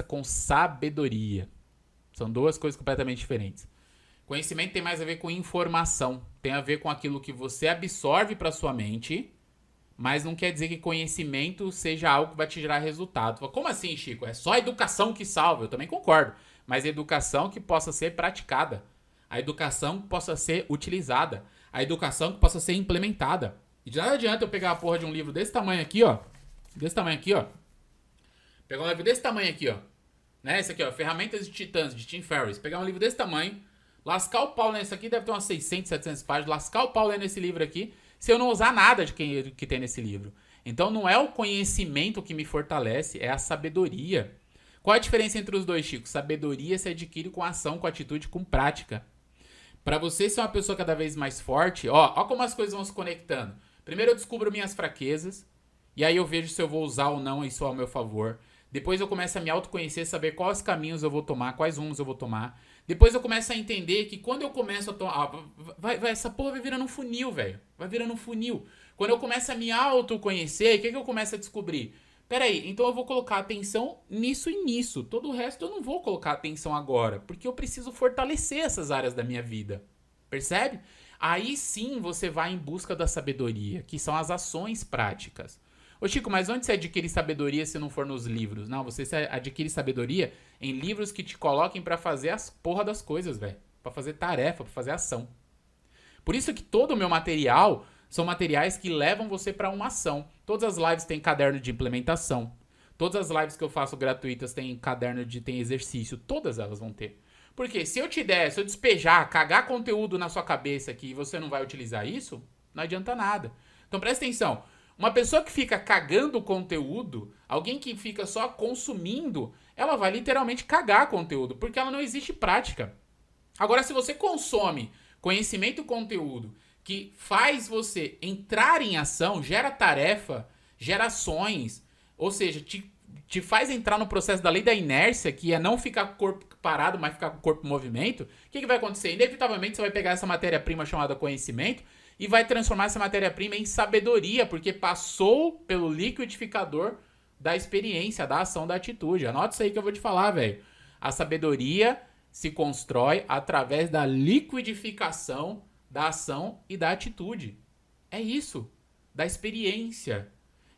Com sabedoria. São duas coisas completamente diferentes. Conhecimento tem mais a ver com informação, tem a ver com aquilo que você absorve para sua mente, mas não quer dizer que conhecimento seja algo que vai te gerar resultado. Como assim, Chico? É só educação que salva. Eu também concordo, mas educação que possa ser praticada, a educação que possa ser utilizada, a educação que possa ser implementada. E de nada adianta eu pegar a porra de um livro desse tamanho aqui, ó, desse tamanho aqui, ó. Pegar um livro desse tamanho aqui, ó. Né? Esse aqui, ó, Ferramentas de Titãs, de Tim Ferriss. Pegar um livro desse tamanho, lascar o pau nesse aqui, deve ter umas 600, 700 páginas, lascar o pau nesse livro aqui, se eu não usar nada de que, que tem nesse livro. Então não é o conhecimento que me fortalece, é a sabedoria. Qual a diferença entre os dois, Chico? Sabedoria se adquire com ação, com atitude, com prática. Para você ser uma pessoa cada vez mais forte, ó, ó como as coisas vão se conectando. Primeiro eu descubro minhas fraquezas, e aí eu vejo se eu vou usar ou não isso ao meu favor. Depois eu começo a me autoconhecer, saber quais caminhos eu vou tomar, quais rumos eu vou tomar. Depois eu começo a entender que quando eu começo a tomar. Ah, vai, vai, essa porra vai virando um funil, velho. Vai virando um funil. Quando eu começo a me autoconhecer, o que, que eu começo a descobrir? Peraí, então eu vou colocar atenção nisso e nisso. Todo o resto eu não vou colocar atenção agora. Porque eu preciso fortalecer essas áreas da minha vida. Percebe? Aí sim você vai em busca da sabedoria, que são as ações práticas. Ô Chico, mas onde você adquire sabedoria se não for nos livros? Não, você adquire sabedoria em livros que te coloquem para fazer as porra das coisas, velho. Para fazer tarefa, para fazer ação. Por isso que todo o meu material são materiais que levam você para uma ação. Todas as lives têm caderno de implementação. Todas as lives que eu faço gratuitas têm caderno de tem exercício. Todas elas vão ter. Porque se eu te der, se eu despejar, cagar conteúdo na sua cabeça aqui e você não vai utilizar isso, não adianta nada. Então presta atenção. Uma pessoa que fica cagando conteúdo, alguém que fica só consumindo, ela vai literalmente cagar conteúdo, porque ela não existe prática. Agora, se você consome conhecimento e conteúdo que faz você entrar em ação, gera tarefa, gera ações, ou seja, te, te faz entrar no processo da lei da inércia, que é não ficar com o corpo parado, mas ficar com o corpo em movimento, o que, que vai acontecer? Inevitavelmente você vai pegar essa matéria-prima chamada conhecimento e vai transformar essa matéria-prima em sabedoria, porque passou pelo liquidificador da experiência, da ação, da atitude. Anota isso aí que eu vou te falar, velho. A sabedoria se constrói através da liquidificação da ação e da atitude. É isso, da experiência.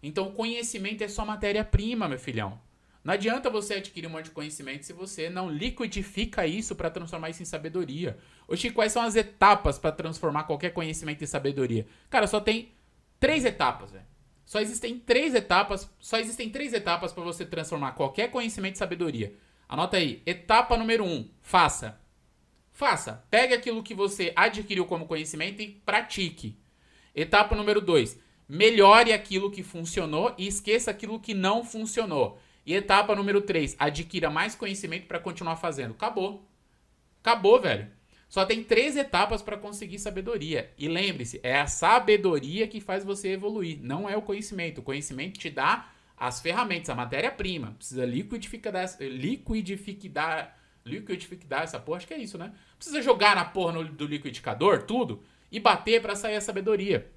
Então, conhecimento é só matéria-prima, meu filhão. Não adianta você adquirir um monte de conhecimento se você não liquidifica isso para transformar isso em sabedoria. Oxi, quais são as etapas para transformar qualquer conhecimento em sabedoria? Cara, só tem três etapas, velho. Só existem três etapas, só existem três etapas para você transformar qualquer conhecimento em sabedoria. Anota aí. Etapa número um, faça. Faça. Pegue aquilo que você adquiriu como conhecimento e pratique. Etapa número dois, melhore aquilo que funcionou e esqueça aquilo que não funcionou. E etapa número 3, adquira mais conhecimento para continuar fazendo. Acabou. Acabou, velho. Só tem três etapas para conseguir sabedoria. E lembre-se, é a sabedoria que faz você evoluir, não é o conhecimento. O conhecimento te dá as ferramentas, a matéria-prima. Precisa liquidificar, liquidificar, liquidificar essa porra, acho que é isso, né? Precisa jogar na porra no, do liquidificador, tudo, e bater para sair a sabedoria.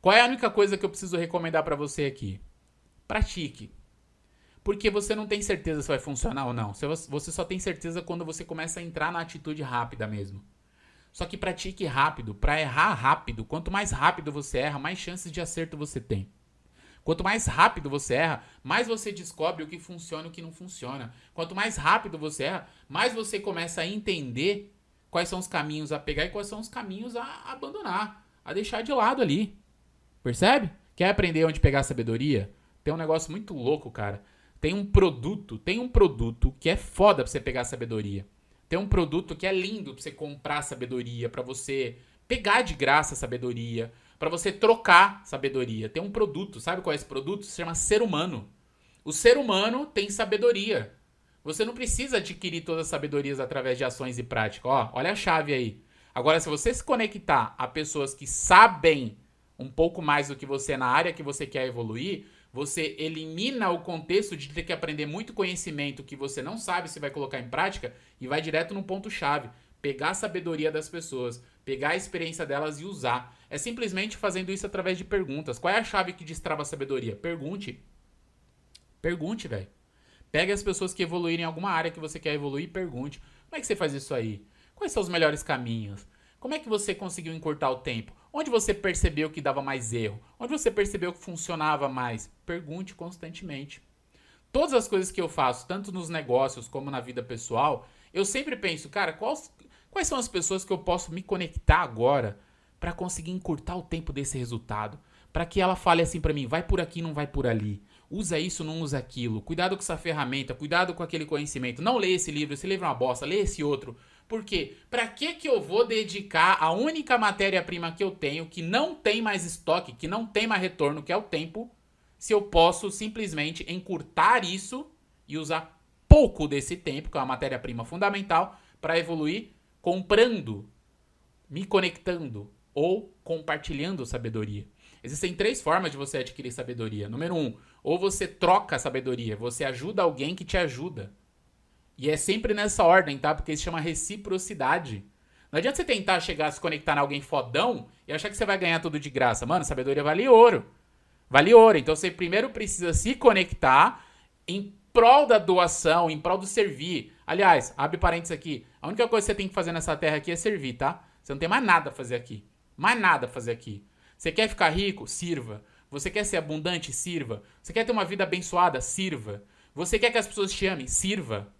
Qual é a única coisa que eu preciso recomendar para você aqui? Pratique. Porque você não tem certeza se vai funcionar ou não. Você só tem certeza quando você começa a entrar na atitude rápida mesmo. Só que pratique rápido, para errar rápido. Quanto mais rápido você erra, mais chances de acerto você tem. Quanto mais rápido você erra, mais você descobre o que funciona e o que não funciona. Quanto mais rápido você erra, mais você começa a entender quais são os caminhos a pegar e quais são os caminhos a abandonar, a deixar de lado ali. Percebe? Quer aprender onde pegar sabedoria? Tem um negócio muito louco, cara. Tem um produto, tem um produto que é foda pra você pegar sabedoria. Tem um produto que é lindo pra você comprar sabedoria, para você pegar de graça sabedoria, para você trocar sabedoria. Tem um produto, sabe qual é esse produto? Se chama ser humano. O ser humano tem sabedoria. Você não precisa adquirir todas as sabedorias através de ações e práticas. Ó, olha a chave aí. Agora, se você se conectar a pessoas que sabem um pouco mais do que você na área que você quer evoluir, você elimina o contexto de ter que aprender muito conhecimento que você não sabe se vai colocar em prática e vai direto no ponto chave, pegar a sabedoria das pessoas, pegar a experiência delas e usar. É simplesmente fazendo isso através de perguntas. Qual é a chave que destrava a sabedoria? Pergunte. Pergunte, velho. Pegue as pessoas que evoluírem em alguma área que você quer evoluir e pergunte: como é que você faz isso aí? Quais são os melhores caminhos? Como é que você conseguiu encurtar o tempo? Onde você percebeu que dava mais erro? Onde você percebeu que funcionava mais? Pergunte constantemente. Todas as coisas que eu faço, tanto nos negócios como na vida pessoal, eu sempre penso, cara, quais, quais são as pessoas que eu posso me conectar agora para conseguir encurtar o tempo desse resultado? Para que ela fale assim para mim, vai por aqui, não vai por ali. Usa isso, não usa aquilo. Cuidado com essa ferramenta, cuidado com aquele conhecimento. Não lê esse livro, esse livro é uma bosta, lê esse outro. Por quê? Para que que eu vou dedicar a única matéria-prima que eu tenho que não tem mais estoque, que não tem mais retorno, que é o tempo, se eu posso simplesmente encurtar isso e usar pouco desse tempo, que é uma matéria-prima fundamental, para evoluir comprando, me conectando ou compartilhando sabedoria. Existem três formas de você adquirir sabedoria. Número um, ou você troca sabedoria, você ajuda alguém que te ajuda. E é sempre nessa ordem, tá? Porque isso chama reciprocidade. Não adianta você tentar chegar a se conectar em alguém fodão e achar que você vai ganhar tudo de graça. Mano, sabedoria vale ouro. Vale ouro. Então você primeiro precisa se conectar em prol da doação, em prol do servir. Aliás, abre parênteses aqui. A única coisa que você tem que fazer nessa terra aqui é servir, tá? Você não tem mais nada a fazer aqui. Mais nada a fazer aqui. Você quer ficar rico? Sirva. Você quer ser abundante? Sirva. Você quer ter uma vida abençoada? Sirva. Você quer que as pessoas te amem? Sirva.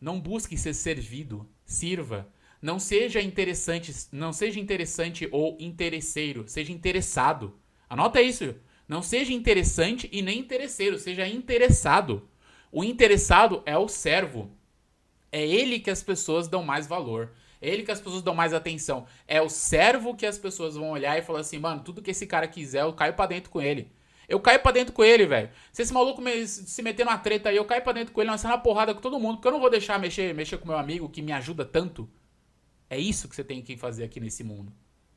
Não busque ser servido, sirva. Não seja interessante, não seja interessante ou interesseiro, seja interessado. Anota isso. Não seja interessante e nem interesseiro, seja interessado. O interessado é o servo. É ele que as pessoas dão mais valor. É ele que as pessoas dão mais atenção. É o servo que as pessoas vão olhar e falar assim, mano, tudo que esse cara quiser, eu caio para dentro com ele. Eu caio pra dentro com ele, velho. Se esse maluco me, se meter numa treta aí, eu caio pra dentro com ele, lançando uma porrada com todo mundo, porque eu não vou deixar mexer, mexer com meu amigo que me ajuda tanto. É isso que você tem que fazer aqui nesse mundo.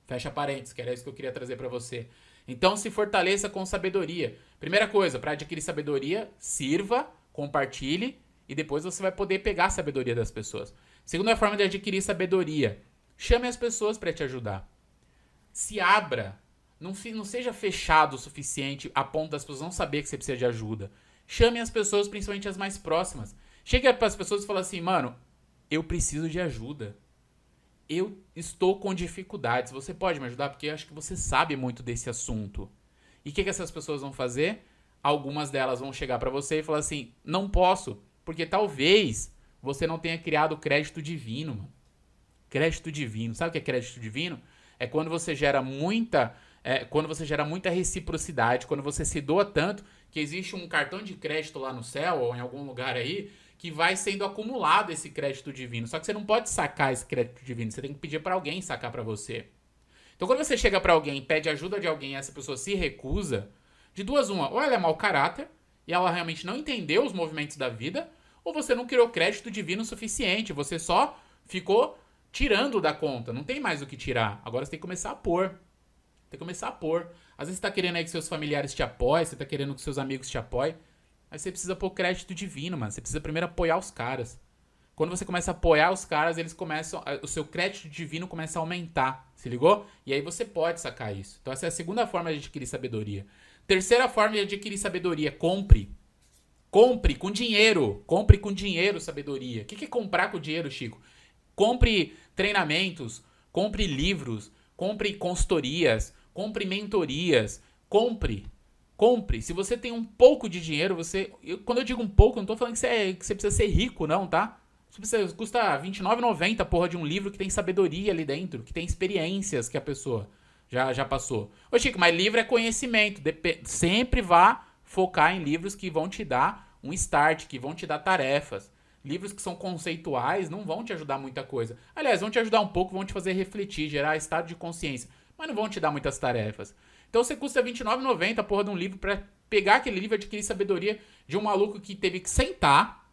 Fecha parênteses, que era isso que eu queria trazer para você. Então se fortaleça com sabedoria. Primeira coisa, para adquirir sabedoria, sirva, compartilhe e depois você vai poder pegar a sabedoria das pessoas. Segunda forma de adquirir sabedoria, chame as pessoas para te ajudar. Se abra não, não seja fechado o suficiente a ponto das pessoas não saber que você precisa de ajuda. Chame as pessoas, principalmente as mais próximas. Chega para as pessoas e fala assim, mano, eu preciso de ajuda. Eu estou com dificuldades. Você pode me ajudar? Porque eu acho que você sabe muito desse assunto. E o que, que essas pessoas vão fazer? Algumas delas vão chegar para você e falar assim: não posso, porque talvez você não tenha criado crédito divino, mano. Crédito divino. Sabe o que é crédito divino? É quando você gera muita é, quando você gera muita reciprocidade, quando você se doa tanto que existe um cartão de crédito lá no céu ou em algum lugar aí que vai sendo acumulado esse crédito divino. Só que você não pode sacar esse crédito divino, você tem que pedir para alguém sacar para você. Então quando você chega para alguém, pede ajuda de alguém e essa pessoa se recusa, de duas uma, ou ela é mau caráter e ela realmente não entendeu os movimentos da vida, ou você não criou crédito divino suficiente, você só ficou tirando da conta, não tem mais o que tirar. Agora você tem que começar a pôr. Tem que começar a pôr. Às vezes você tá querendo aí que seus familiares te apoiem, você tá querendo que seus amigos te apoiem. Mas você precisa pôr crédito divino, mano. Você precisa primeiro apoiar os caras. Quando você começa a apoiar os caras, eles começam. O seu crédito divino começa a aumentar. Se ligou? E aí você pode sacar isso. Então essa é a segunda forma de adquirir sabedoria. Terceira forma de adquirir sabedoria: compre. Compre com dinheiro. Compre com dinheiro sabedoria. O que é comprar com dinheiro, Chico? Compre treinamentos, compre livros, compre consultorias, compre mentorias, compre. Compre. Se você tem um pouco de dinheiro, você. Eu, quando eu digo um pouco, não tô falando que você, é, que você precisa ser rico, não, tá? Você custa R$29,90 porra de um livro que tem sabedoria ali dentro, que tem experiências que a pessoa já, já passou. Ô, Chico, mas livro é conhecimento. Dep sempre vá focar em livros que vão te dar um start, que vão te dar tarefas. Livros que são conceituais não vão te ajudar muita coisa. Aliás, vão te ajudar um pouco, vão te fazer refletir, gerar estado de consciência mas não vão te dar muitas tarefas. Então você custa R$29,90 porra de um livro para pegar aquele livro e adquirir sabedoria de um maluco que teve que sentar,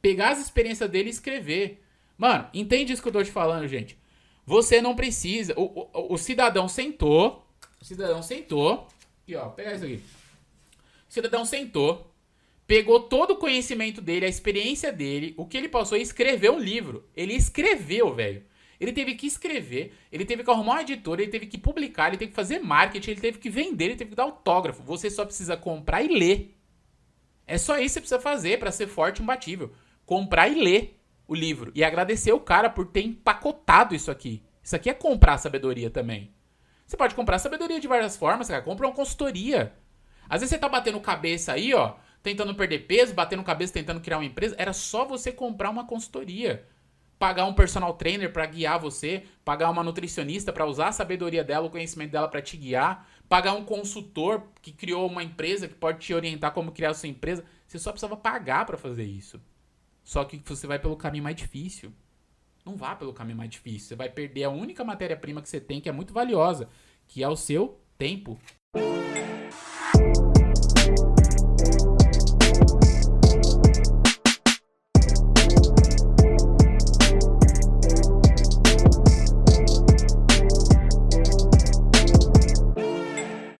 pegar as experiências dele e escrever. Mano, entende isso que eu tô te falando, gente? Você não precisa. O, o, o cidadão sentou. O cidadão sentou. Aqui, ó, pega isso aqui. O cidadão sentou. Pegou todo o conhecimento dele, a experiência dele, o que ele passou e escreveu um livro. Ele escreveu, velho. Ele teve que escrever, ele teve que arrumar uma editora, ele teve que publicar, ele teve que fazer marketing, ele teve que vender, ele teve que dar autógrafo. Você só precisa comprar e ler. É só isso que você precisa fazer para ser forte e imbatível. Comprar e ler o livro. E agradecer o cara por ter empacotado isso aqui. Isso aqui é comprar sabedoria também. Você pode comprar sabedoria de várias formas, cara. Compra uma consultoria. Às vezes você tá batendo cabeça aí, ó, tentando perder peso, batendo cabeça tentando criar uma empresa. Era só você comprar uma consultoria pagar um personal trainer para guiar você, pagar uma nutricionista para usar a sabedoria dela, o conhecimento dela para te guiar, pagar um consultor que criou uma empresa que pode te orientar como criar a sua empresa. Você só precisava pagar para fazer isso. Só que você vai pelo caminho mais difícil. Não vá pelo caminho mais difícil. Você vai perder a única matéria-prima que você tem, que é muito valiosa, que é o seu tempo.